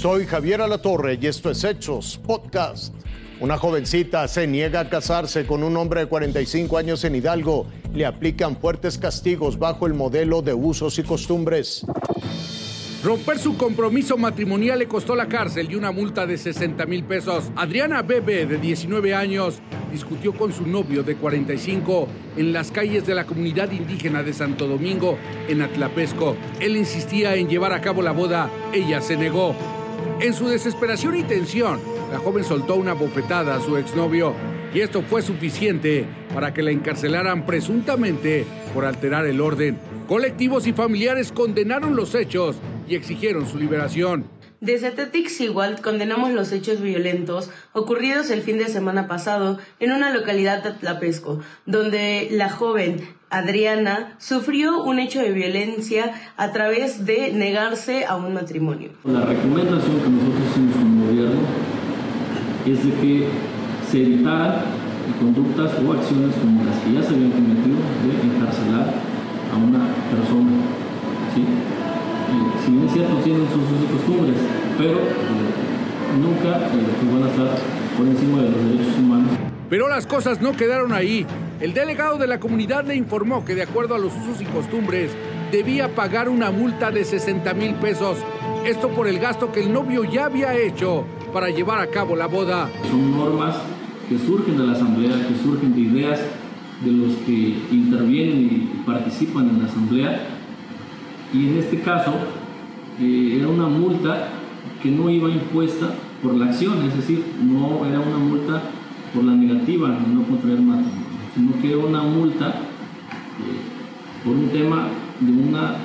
Soy Javier Alatorre y esto es Hechos Podcast. Una jovencita se niega a casarse con un hombre de 45 años en Hidalgo. Le aplican fuertes castigos bajo el modelo de usos y costumbres. Romper su compromiso matrimonial le costó la cárcel y una multa de 60 mil pesos. Adriana Bebe, de 19 años, discutió con su novio de 45 en las calles de la comunidad indígena de Santo Domingo, en Atlapesco. Él insistía en llevar a cabo la boda, ella se negó. En su desesperación y tensión, la joven soltó una bofetada a su exnovio y esto fue suficiente para que la encarcelaran presuntamente por alterar el orden. Colectivos y familiares condenaron los hechos y exigieron su liberación. Desde Tetix igual condenamos los hechos violentos ocurridos el fin de semana pasado en una localidad de Tlapesco, donde la joven Adriana sufrió un hecho de violencia a través de negarse a un matrimonio. La recomendación que nosotros hicimos como gobierno es de que se evitaran conductas o acciones como las que ya se habían cometido de encarcelar a una persona. ¿sí? si bien es cierto, tienen sus usos y costumbres, pero eh, nunca eh, van a estar por encima de los derechos humanos. Pero las cosas no quedaron ahí. El delegado de la comunidad le informó que de acuerdo a los usos y costumbres debía pagar una multa de 60 mil pesos. Esto por el gasto que el novio ya había hecho para llevar a cabo la boda. Son normas que surgen de la asamblea, que surgen de ideas de los que intervienen y participan en la asamblea. Y en este caso eh, era una multa que no iba impuesta por la acción, es decir, no era una multa por la negativa, no contraer matrimonio, sino que era una multa eh, por un tema de una eh,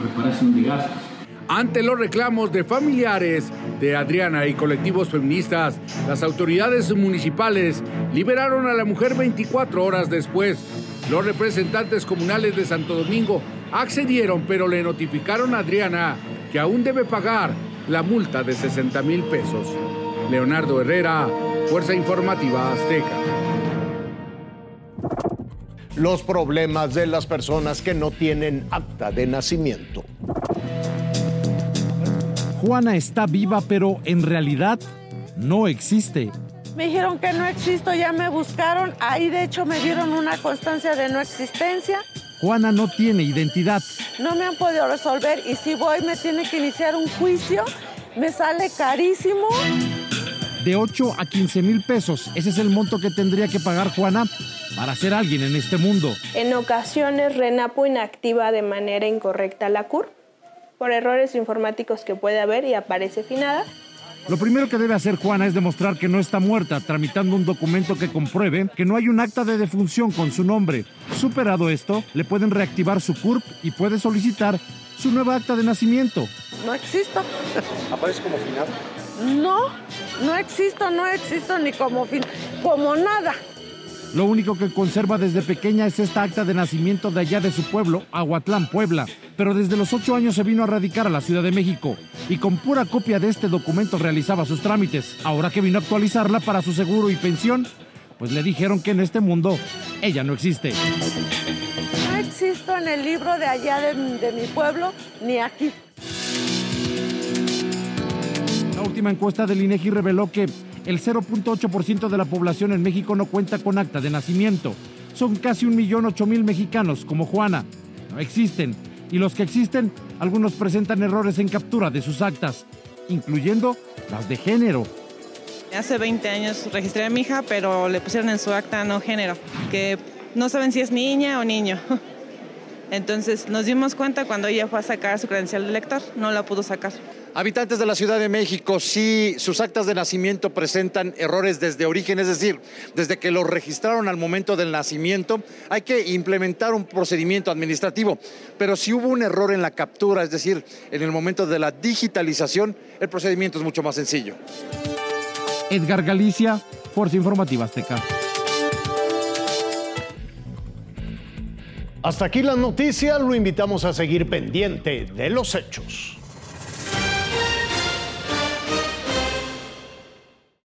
reparación de gastos. Ante los reclamos de familiares de Adriana y colectivos feministas, las autoridades municipales liberaron a la mujer 24 horas después. Los representantes comunales de Santo Domingo accedieron, pero le notificaron a Adriana que aún debe pagar la multa de 60 mil pesos. Leonardo Herrera, Fuerza Informativa Azteca. Los problemas de las personas que no tienen acta de nacimiento. Juana está viva, pero en realidad no existe. Me dijeron que no existo, ya me buscaron, ahí de hecho me dieron una constancia de no existencia. Juana no tiene identidad. No me han podido resolver y si voy me tiene que iniciar un juicio, me sale carísimo. De 8 a 15 mil pesos, ese es el monto que tendría que pagar Juana para ser alguien en este mundo. En ocasiones Renapo inactiva de manera incorrecta la CUR por errores informáticos que puede haber y aparece finada. Lo primero que debe hacer Juana es demostrar que no está muerta, tramitando un documento que compruebe que no hay un acta de defunción con su nombre. Superado esto, le pueden reactivar su CURP y puede solicitar su nueva acta de nacimiento. No existo. ¿Aparece como final? No, no existo, no existo ni como fin, como nada. Lo único que conserva desde pequeña es esta acta de nacimiento de allá de su pueblo, Aguatlán, Puebla. Pero desde los ocho años se vino a radicar a la Ciudad de México y con pura copia de este documento realizaba sus trámites. Ahora que vino a actualizarla para su seguro y pensión, pues le dijeron que en este mundo ella no existe. No existo en el libro de allá de, de mi pueblo ni aquí. La última encuesta del INEGI reveló que el 0.8% de la población en México no cuenta con acta de nacimiento. Son casi un millón ocho mil mexicanos como Juana. No existen. Y los que existen, algunos presentan errores en captura de sus actas, incluyendo las de género. Hace 20 años registré a mi hija, pero le pusieron en su acta no género, que no saben si es niña o niño. Entonces nos dimos cuenta cuando ella fue a sacar su credencial de lector, no la pudo sacar. Habitantes de la Ciudad de México, si sus actas de nacimiento presentan errores desde origen, es decir, desde que los registraron al momento del nacimiento, hay que implementar un procedimiento administrativo. Pero si hubo un error en la captura, es decir, en el momento de la digitalización, el procedimiento es mucho más sencillo. Edgar Galicia, Fuerza Informativa Azteca. Hasta aquí la noticia, lo invitamos a seguir pendiente de los hechos.